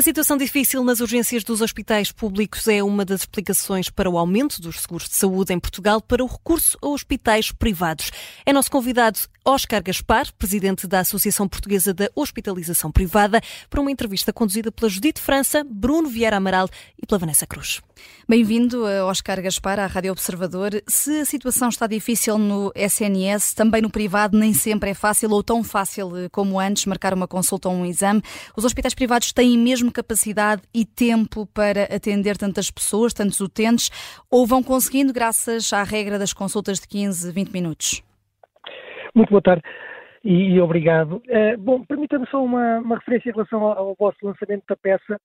A situação difícil nas urgências dos hospitais públicos é uma das explicações para o aumento dos seguros de saúde em Portugal para o recurso a hospitais privados. É nosso convidado Oscar Gaspar, presidente da Associação Portuguesa da Hospitalização Privada, para uma entrevista conduzida pela Judite França, Bruno Vieira Amaral e pela Vanessa Cruz. Bem-vindo, Oscar Gaspar, à Rádio Observador. Se a situação está difícil no SNS, também no privado nem sempre é fácil ou tão fácil como antes marcar uma consulta ou um exame. Os hospitais privados têm mesmo capacidade e tempo para atender tantas pessoas, tantos utentes, ou vão conseguindo graças à regra das consultas de 15, 20 minutos? Muito boa tarde e, e obrigado. Uh, bom, permita-me só uma, uma, referência em relação ao, ao vosso lançamento da peça.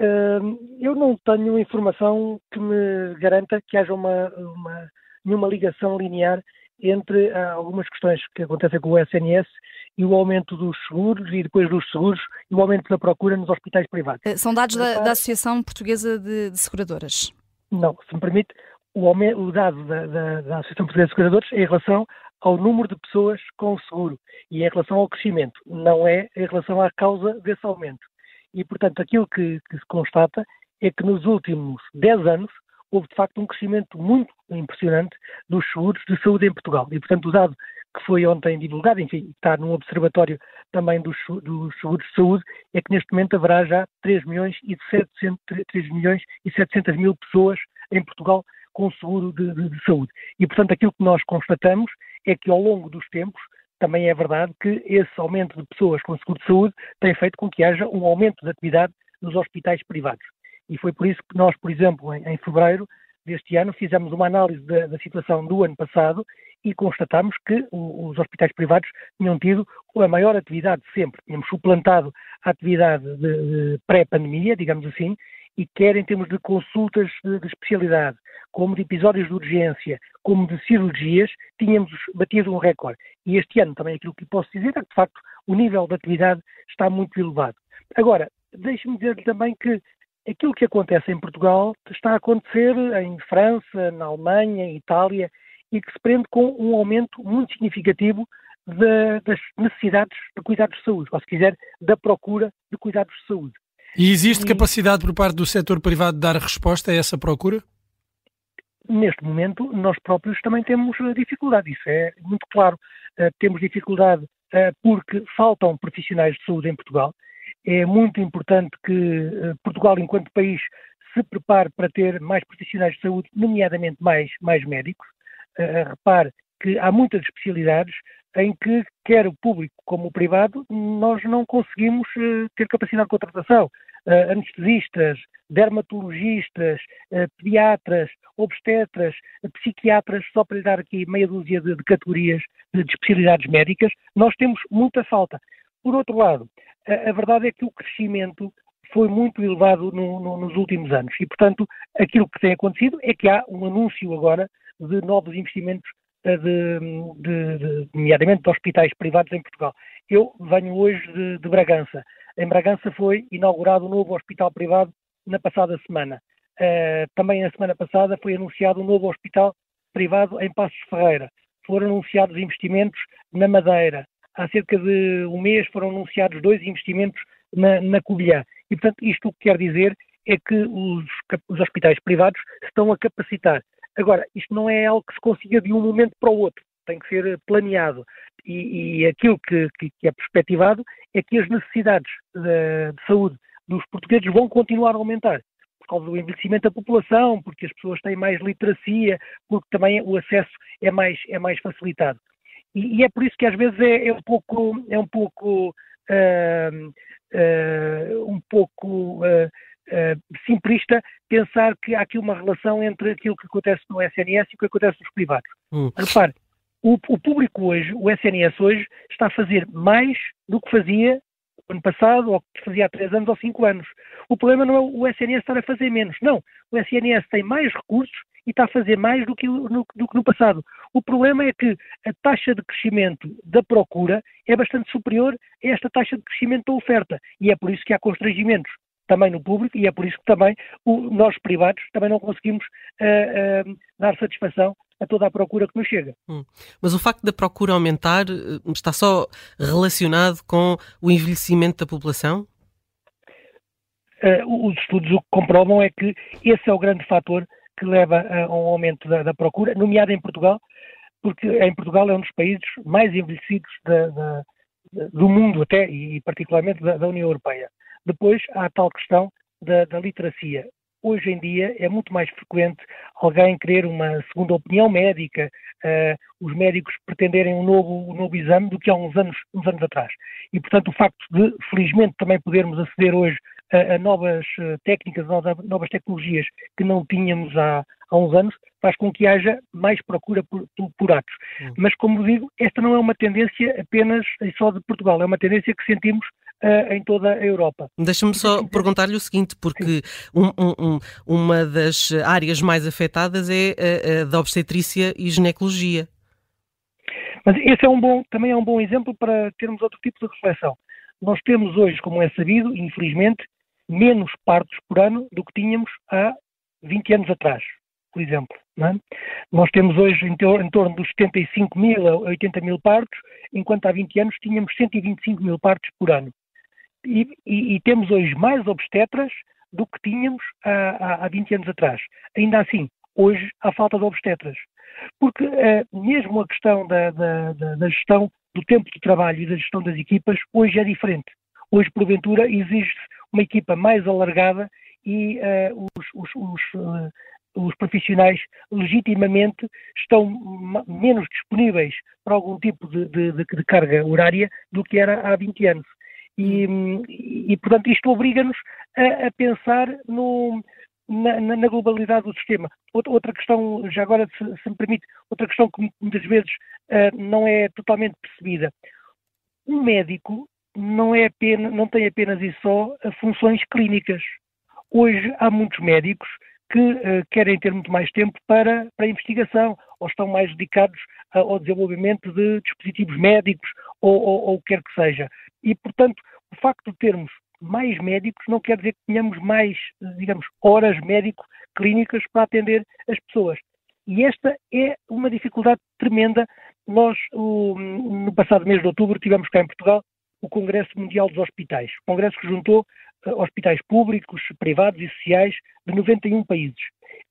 Uh, eu não tenho informação que me garanta que haja uma, uma nenhuma ligação linear entre uh, algumas questões que acontecem com o SNS e o aumento dos seguros e depois dos seguros e o aumento da procura nos hospitais privados. São dados da, da Associação Portuguesa de, de, Seguradoras? Não, se me permite, o, aumento, o dado da, da, da Associação Portuguesa de Seguradores é em relação ao número de pessoas com seguro e em relação ao crescimento, não é em relação à causa desse aumento. E, portanto, aquilo que, que se constata é que nos últimos 10 anos houve, de facto, um crescimento muito impressionante dos seguros de saúde em Portugal. E, portanto, o dado que foi ontem divulgado, enfim, está num observatório também dos, seguros de saúde, é que neste momento haverá já 3 milhões e 700, 3 milhões e 700 mil pessoas em Portugal com seguro de, de, de saúde. E, portanto, aquilo que nós constatamos é que ao longo dos tempos também é verdade que esse aumento de pessoas com seguro de saúde tem feito com que haja um aumento de atividade nos hospitais privados. E foi por isso que nós, por exemplo, em, em fevereiro deste ano, fizemos uma análise da, da, situação do ano passado e constatamos que o, os hospitais privados tinham tido a maior atividade de sempre. Tínhamos suplantado a atividade de, de pré-pandemia, digamos assim, e quer em termos de consultas de, de, especialidade, como de episódios de urgência, como de cirurgias, tínhamos batido um recorde. E este ano também aquilo que posso dizer é que, de facto, o nível de atividade está muito elevado. Agora, deixe-me dizer também que aquilo que acontece em Portugal está a acontecer em França, na Alemanha, em Itália, e que se prende com um aumento muito significativo de, das necessidades de cuidados de saúde, ou se quiser, da procura de cuidados de saúde. E existe e, capacidade por parte do setor privado de dar resposta a essa procura? Neste momento, nós próprios também temos eh, dificuldade, isso é muito claro. Uh, temos dificuldade uh, porque faltam profissionais de saúde em Portugal. É muito importante que uh, Portugal, enquanto país, se prepare para ter mais profissionais de saúde, nomeadamente mais, mais médicos. repare que há muitas especialidades em que, quer o público como o privado, nós não conseguimos ter capacidade de contratação uh, anestesistas, dermatologistas, uh, pediatras, obstetras, uh, psiquiatras, só para lhe dar aqui meia dúzia de, de categorias de, de, especialidades médicas, nós temos muita falta. Por outro lado, a, a verdade é que o crescimento foi muito elevado no, no, nos últimos anos e, portanto, aquilo que tem acontecido é que há um anúncio agora de novos investimentos de, de, de, nomeadamente de hospitais privados em Portugal. Eu venho hoje de, de Bragança. Em Bragança foi inaugurado um novo hospital privado na passada semana. Uh, também na semana passada foi anunciado um novo hospital privado em Passos Ferreira. Foram anunciados investimentos na Madeira. Há cerca de um mês foram anunciados dois investimentos na, na Covilhã. E, portanto, isto o que quer dizer é que os, os hospitais privados estão a capacitar. Agora, isto não é algo que se consiga de um momento para o outro tem que ser planeado. E, e aquilo que, que, que, é perspectivado é que as necessidades de, de, saúde dos portugueses vão continuar a aumentar. Por causa do envelhecimento da população, porque as pessoas têm mais literacia, porque também o acesso é mais, é mais facilitado. E, e é por isso que às vezes é, é um pouco, é um pouco, uh, uh, um pouco uh, simplista pensar que há aqui uma relação entre aquilo que acontece no SNS e o que acontece nos privados. Hum. Repare, o, o, público hoje, o SNS hoje, está a fazer mais do que fazia ano passado, ou que fazia há três anos ou cinco anos. O problema não é o SNS estar a fazer menos, não. O SNS tem mais recursos e está a fazer mais do que no, do que no passado. O problema é que a taxa de crescimento da procura é bastante superior a esta taxa de crescimento da oferta. E é por isso que há constrangimentos também no público e é por isso que também o, nós privados também não conseguimos uh, uh, dar satisfação a toda a procura que nos chega. Hum. Mas o facto da procura aumentar eh, está só relacionado com o envelhecimento da população? os estudos o que comprovam é que esse é o grande fator que leva a um aumento da, da procura, nomeado em Portugal, porque em Portugal é um dos países mais envelhecidos da, da, do mundo até, e particularmente da, União Europeia. Depois há a tal questão da, da literacia. Hoje em dia é muito mais frequente alguém querer uma segunda opinião médica, uh, os médicos pretenderem um novo, um novo exame do que há uns anos, uns anos atrás. E, portanto, o facto de, felizmente, também podermos aceder hoje a, a novas eh, técnicas, a novas tecnologias que não tínhamos há, há uns anos, faz com que haja mais procura por, por, atos. Hum. Mas, como digo, esta não é uma tendência apenas e só de Portugal, é uma tendência que sentimos uh, em toda a Europa. Deixa-me só perguntar-lhe o seguinte, porque um, um, uma das áreas mais afetadas é a, a da obstetrícia e ginecologia. Mas esse é um bom, também é um bom exemplo para termos outro tipo de reflexão. Nós temos hoje, como é sabido, infelizmente, menos partos por ano do que tínhamos há 20 anos atrás, por exemplo. É? Nós temos hoje em, em, torno dos 75 mil a 80 mil partos, enquanto há 20 anos tínhamos 125 mil partos por ano. E, e, e temos hoje mais obstetras do que tínhamos há, há 20 anos atrás. Ainda assim, hoje há falta de obstetras. Porque eh, mesmo a questão da, da, da, gestão do tempo de trabalho e da gestão das equipas hoje é diferente. Hoje, porventura, exige-se uma equipa mais alargada e uh, os, os, os, uh, os, profissionais legitimamente estão menos disponíveis para algum tipo de, de, de, carga horária do que era há 20 anos. E, e portanto, isto obriga-nos a, a, pensar no, na, na, globalidade do sistema. Outra, questão, já agora, se, se, me permite, outra questão que muitas vezes uh, não é totalmente percebida. Um médico não, é apenas, não tem apenas e só funções clínicas. Hoje há muitos médicos que uh, querem ter muito mais tempo para, para a investigação ou estão mais dedicados ao desenvolvimento de dispositivos médicos ou, ou, ou o que quer que seja. E, portanto, o facto de termos mais médicos não quer dizer que tenhamos mais, digamos, horas médico-clínicas para atender as pessoas. E esta é uma dificuldade tremenda. Nós, o, no passado mês de outubro, tivemos cá em Portugal o Congresso Mundial dos Hospitais, congresso que juntou uh, hospitais públicos, privados e sociais de 91 países.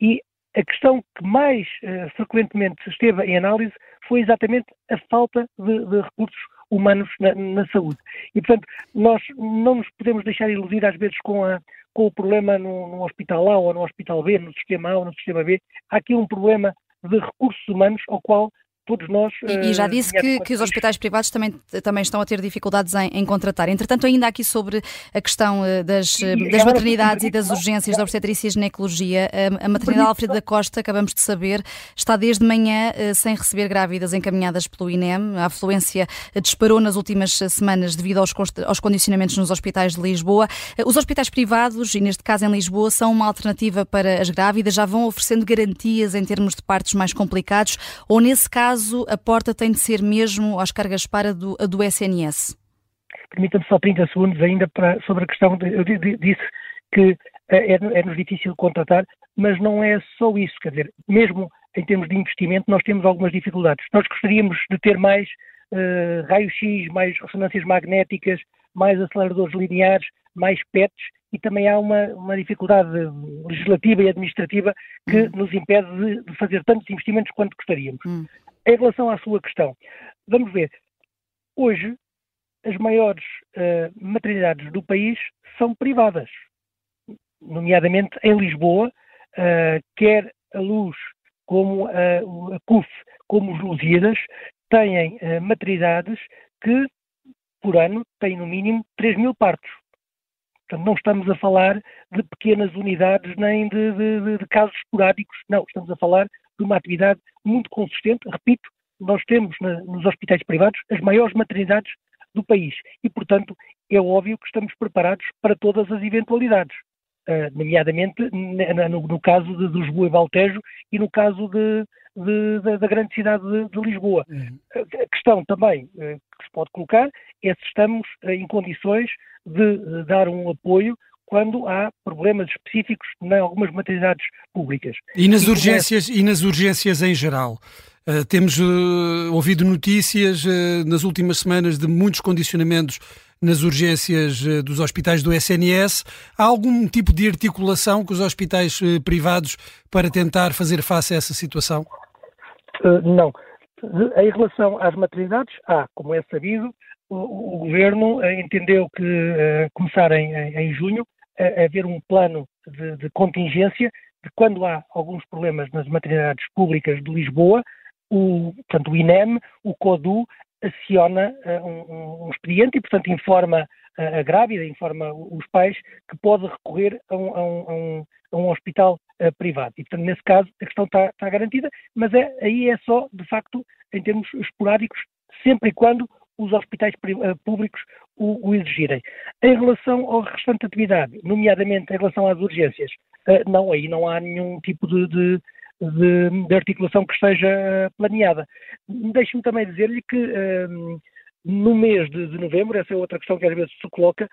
E a questão que mais uh, frequentemente esteve em análise foi exatamente a falta de, de recursos humanos na, na, saúde. E, portanto, nós não nos podemos deixar iludir às vezes com, a, com o problema no, no, hospital A ou no hospital B, no sistema A ou no sistema B. Há aqui um problema de recursos humanos ao qual todos nós. E, e já eh, disse que, que, os hospitais privados também, também estão a ter dificuldades em, em contratar. Entretanto, ainda aqui sobre a questão eh, das, eh, das maternidades e das urgências da obstetrícia e ginecologia, a, a maternidade Alfredo da Costa, acabamos de saber, está desde manhã sem receber grávidas encaminhadas pelo INEM. A afluência disparou nas últimas semanas devido aos, aos condicionamentos nos hospitais de Lisboa. Os hospitais privados, e neste caso em Lisboa, são uma alternativa para as grávidas, já vão oferecendo garantias em termos de partos mais complicados, ou nesse caso caso, a porta tem de ser mesmo, Oscar Gaspar, a do, a do SNS? Permita-me só 30 segundos ainda para, sobre a questão, de, eu disse que é, é-nos difícil contratar, mas não é só isso, quer dizer, mesmo em termos de investimento nós temos algumas dificuldades. Nós gostaríamos de ter mais uh, raio-x, mais ressonâncias magnéticas, mais aceleradores lineares, mais PETs, e também há uma, uma dificuldade legislativa e administrativa que hum. nos impede de, de, fazer tantos investimentos quanto gostaríamos. Hum. Em relação à sua questão, vamos ver. Hoje, as maiores uh, maternidades do país são privadas, nomeadamente em Lisboa, uh, quer a Luz como a, a CUF, como os Lusíadas, têm uh, maternidades que, por ano, têm no mínimo 3 mil partos. Portanto, não estamos a falar de pequenas unidades nem de, de, de, casos esporádicos, não, estamos a falar de uma atividade muito consistente. Repito, nós temos na, nos hospitais privados as maiores maternidades do país e, portanto, é óbvio que estamos preparados para todas as eventualidades, uh, nomeadamente no, no, caso de, de Lisboa e Valtejo e no caso de, de, da grande cidade de, Lisboa. Uhum. A questão também uh, que se pode colocar é se estamos uh, em condições de dar um apoio quando há problemas específicos em algumas maternidades públicas. E nas, e urgências, e nas urgências em geral? Uh, temos uh, ouvido notícias uh, nas últimas semanas de muitos condicionamentos nas urgências dos hospitais do SNS. Há algum tipo de articulação com os hospitais privados para tentar fazer face a essa situação? Não. Em relação às maternidades, há, como é sabido, o, o Governo entendeu que começar em, em junho haver um plano de, de, contingência de quando há alguns problemas nas maternidades públicas de Lisboa, o, portanto, o INEM, o CODU, aciona uh, um, um, expediente e, portanto, informa uh, a grávida, informa os pais que pode recorrer a um, a um, a um hospital uh, privado. E, portanto, nesse caso, a questão está, está garantida, mas é, aí é só, de facto, em termos esporádicos, sempre e quando os hospitais públicos o, o, exigirem. Em relação ao restante atividade, nomeadamente em relação às urgências, não, aí não há nenhum tipo de, de de, de articulação que esteja eh, planeada. Deixe-me também dizer-lhe que ehm, no mês de, de, novembro, essa é outra questão que às vezes se coloca,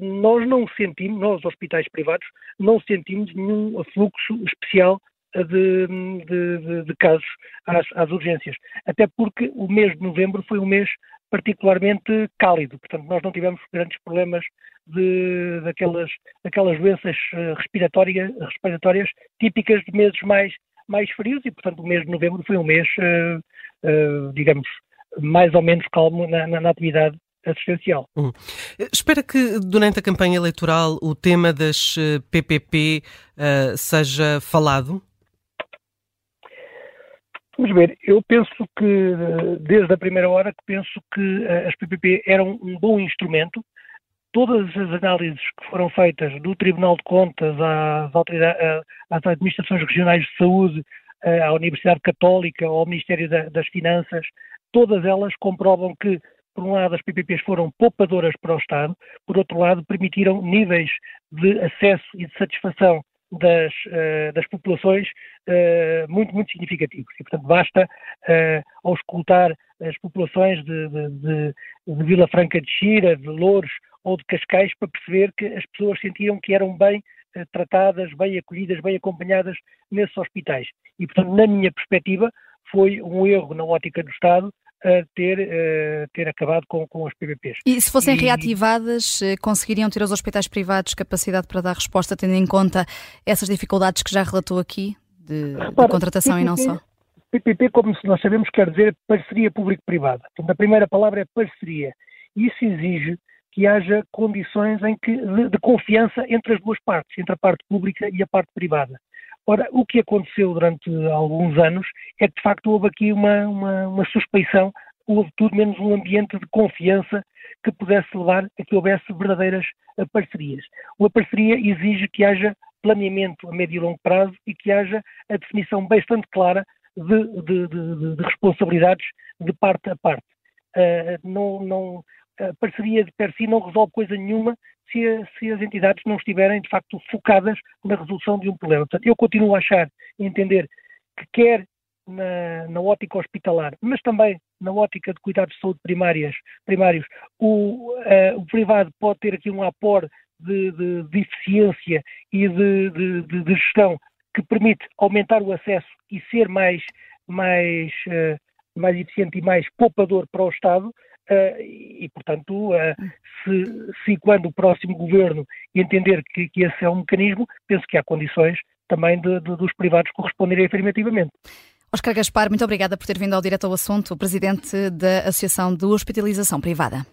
nós não sentimos, nós hospitais privados, não sentimos nenhum fluxo especial de, de, de casos às, às, urgências. Até porque o mês de novembro foi um mês particularmente cálido, portanto nós não tivemos grandes problemas de, daquelas, daquelas doenças eh, respiratórias, respiratórias típicas de meses mais mais frios e, portanto, o mês de novembro foi um mês, uh, uh, digamos, mais ou menos calmo na, na, na atividade assistencial. Hum. Espera que durante a campanha eleitoral o tema das PPP uh, seja falado? Vamos ver, eu penso que, desde a primeira hora, que penso que as PPP eram um bom instrumento. Todas as análises que foram feitas do Tribunal de Contas às, às administrações regionais de saúde, eh, à Universidade Católica, ao Ministério das Finanças, todas elas comprovam que, por um lado, as PPPs foram poupadoras para o Estado, por outro lado, permitiram níveis de acesso e de satisfação das, uh, das populações uh, muito, muito significativos. E, portanto, basta, uh, auscultar as populações de, de, de, de Vila Franca de Xira, de Louros ou de Cascais para perceber que as pessoas sentiam que eram bem eh, tratadas, bem acolhidas, bem acompanhadas nesses hospitais. E, portanto, na minha perspectiva, foi um erro na ótica do Estado ter, uh, ter acabado com, com as PPPs. E se fossem e... reativadas, eh, conseguiriam ter os hospitais privados capacidade para dar resposta, tendo em conta essas dificuldades que já relatou aqui, de, Repara, de contratação PPP, e não só? PPP, como nós sabemos, quer dizer parceria público-privada. Portanto, a primeira palavra é parceria. Isso exige que haja condições em que, de, de, confiança entre as duas partes, entre a parte pública e a parte privada. Ora, o que aconteceu durante alguns anos é que, de facto, houve aqui uma, uma, uma suspeição, houve tudo menos um ambiente de confiança que pudesse levar a que houvesse verdadeiras eh, parcerias. Uma parceria exige que haja planeamento a médio e longo prazo e que haja a definição bastante clara de, de, de, de responsabilidades de parte a parte. Uh, não, não, a parceria de per si não resolve coisa nenhuma se, a, se, as entidades não estiverem, de facto, focadas na resolução de um problema. Portanto, eu continuo a achar e entender que quer na, na, ótica hospitalar, mas também na ótica de cuidados de saúde primárias, primários, o, uh, o privado pode ter aqui um aporte de, de, de eficiência e de, de, gestão que permite aumentar o acesso e ser mais, mais, uh, mais eficiente e mais poupador para o Estado, e, portanto, uh, se, se, quando o próximo governo entender que, que, esse é um mecanismo, penso que há condições também de, de, dos privados corresponderem afirmativamente. Oscar Gaspar, muito obrigada por ter vindo ao Direto ao Assunto, presidente da Associação de Hospitalização Privada.